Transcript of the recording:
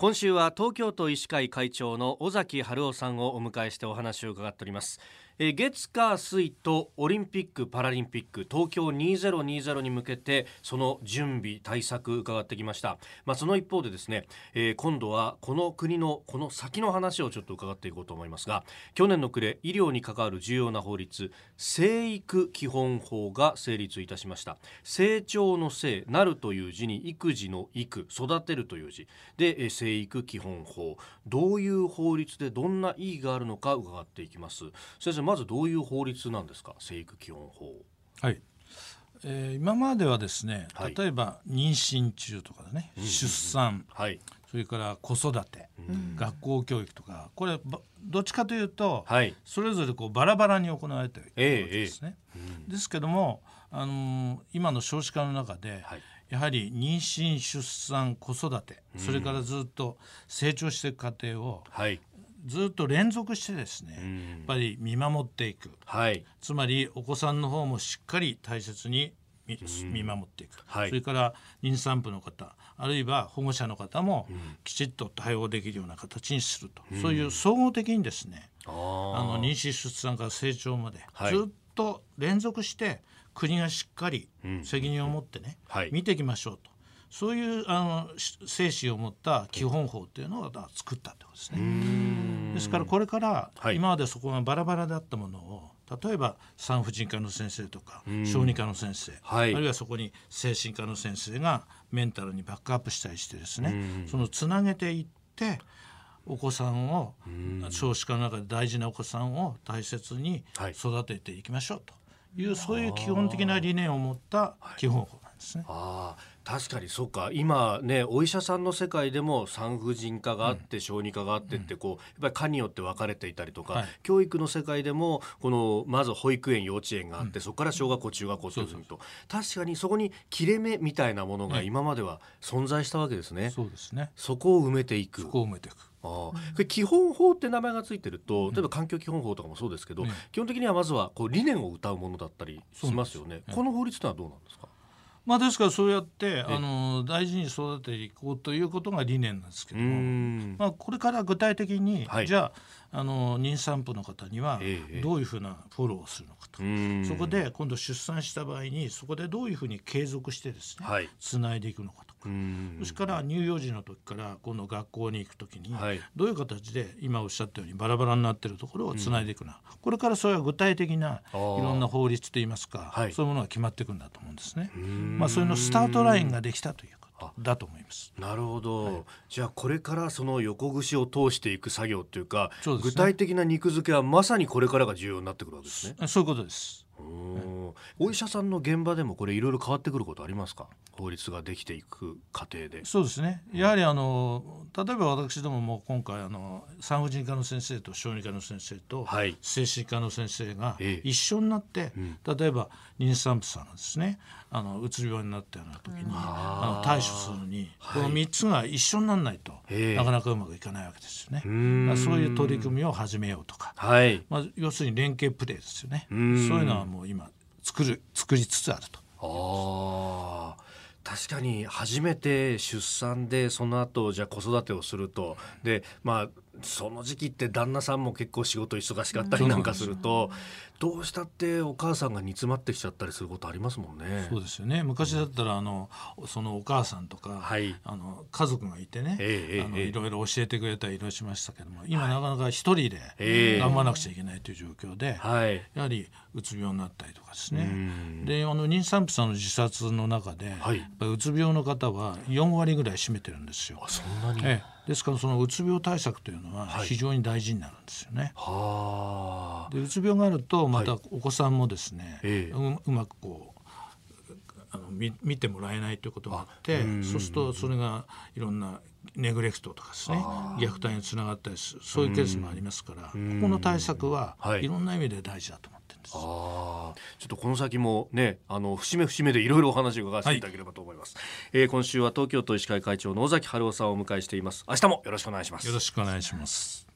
今週は東京都医師会会長の尾崎春夫さんをお迎えしてお話を伺っております。え月火水とオリンピック・パラリンピック東京2020に向けてその準備対策伺ってきました、まあ、その一方でですね、えー、今度はこの国のこの先の話をちょっと伺っていこうと思いますが去年の暮れ医療に関わる重要な法律生育基本法が成立いたしました。成長の生なるという字に育児の育育てるという字。で生育基本法。どういう法律でどんな意義があるのか伺っていきます。先生まずどういう法律なんですか？生育基本法。はい、えー、今まではですね例えば妊娠中とかね、はい、出産、はい、それから子育て、うん、学校教育とか。これどっちかというと、はい、それぞれこうバラバラに行われているわけですね。えーえー、ですけども、あのー、今の少子化の中で、はい。やはり妊娠出産子育て、それからずっと成長していく過程を、はい、ずっと連続してですね、やっぱり見守っていく、はい、つまりお子さんの方もしっかり大切に見守っていく、はい、それから妊産婦の方あるいは保護者の方もきちっと対応できるような形にすると、そういう総合的にですねあの妊娠出産から成長までずっと連続して国がしっかり責任を持ってね、はい、見ていきましょうとそういうあの精神を持った基本法っていうのを作ったってことですね。ですからこれから今までそこがバラバラだったものを例えば産婦人科の先生とか小児科の先生、はい、あるいはそこに精神科の先生がメンタルにバックアップしたりしてですねそのつなげていってお子さんを少子化の中で大事なお子さんを大切に育てていきましょうという、そういう基本的な理念を持った基本法ですね。あ確かにそうか。今ねお医者さんの世界でも産婦人科があって、小児科があってってこうやっぱり科によって分かれていたりとか、はい、教育の世界でもこのまず保育園幼稚園があって、うん、そこから小学校中学校と。いうふうにと確かにそこに切れ目みたいなものが今までは存在したわけですね。そうですね。そこを埋めていく。そこを埋めていく。あこれ基本法って名前がついてると例えば環境基本法とかもそうですけど、うん、基本的にはまずはこう理念を謳うものだったりしますよね。この法律というのはどうなんですか？まあ、ですからそうやってあの大事に育てていこうということが理念なんですけども、まあ、これから具体的に、はい、じゃああの妊産婦の方にはどういうふうなフォローをするのかと、そこで今度出産した場合にそこでどういうふうに継続してですね、はい、つないでいくのかとか。それから乳幼児の時から今度学校に行く時に、どういう形で今おっしゃったようにバラバラになっているところをつないでいくな、これからそれは具体的ないろんな法律といいますか、そういうものが決まっていくんだと思うんですね。まあ、それのスタートラインができたということだと思います。なるほど、はい、じゃあこれからその横串を通していく作業というか、ね、具体的な肉付けはまさにこれからが重要になってくるわけですね。そういうことです。お医者さんの現場でもこれいろいろ変わってくることありますか？法律ができていく過程で。そうですね。やはりあの例えば私どもも今回あの産婦人科の先生と小児科の先生と精神科の先生が一緒になって、例えば妊産婦さんがですねあのうつ病になったような時にあの対処するのに、この3つが一緒にならないとなかなかうまくいかないわけですよね。まあ、そういう取り組みを始めようとか、はい。まあ、要するに連携プレーですよね。そういうのはもう今作る作りつつあると。あ確かに初めて出産でその後じゃあ子育てをすると。でまあその時期って旦那さんも結構仕事忙しかったりなんかすると、どうしたってお母さんが煮詰まってきちゃったりすることありますもんね。そうですよね。昔だったらあのそのお母さんとか、はい、あの家族がいてね、えー、あのいろいろ教えてくれたりいろいろしましたけども、今なかなか一人で頑張らなくちゃいけないという状況で、はい、やはりうつ病になったりとかですね。で、あの妊産婦さんの自殺の中で、はい、うつ病の方は4割ぐらい占めてるんですよ。そんなに？えーですからそのうつ病対策というのは非常に大事になるんですよね。はい、でうつ病があるとまたお子さんもですね、はい、ううまくこうあの見見てもらえないということがあってそうするとそれがいろんなネグレクトとかですね虐待につながったりするそういうケースもありますからここの対策はい。ろんな意味で大事だと思ってるんです。あちょっとこの先もねあの節目節目でいろいろお話を伺わせていただければと思います、はい、えー、今週は東京都医師会会長の尾崎春夫さんをお迎えしています。明日もよろしくお願いします。よろしくお願いします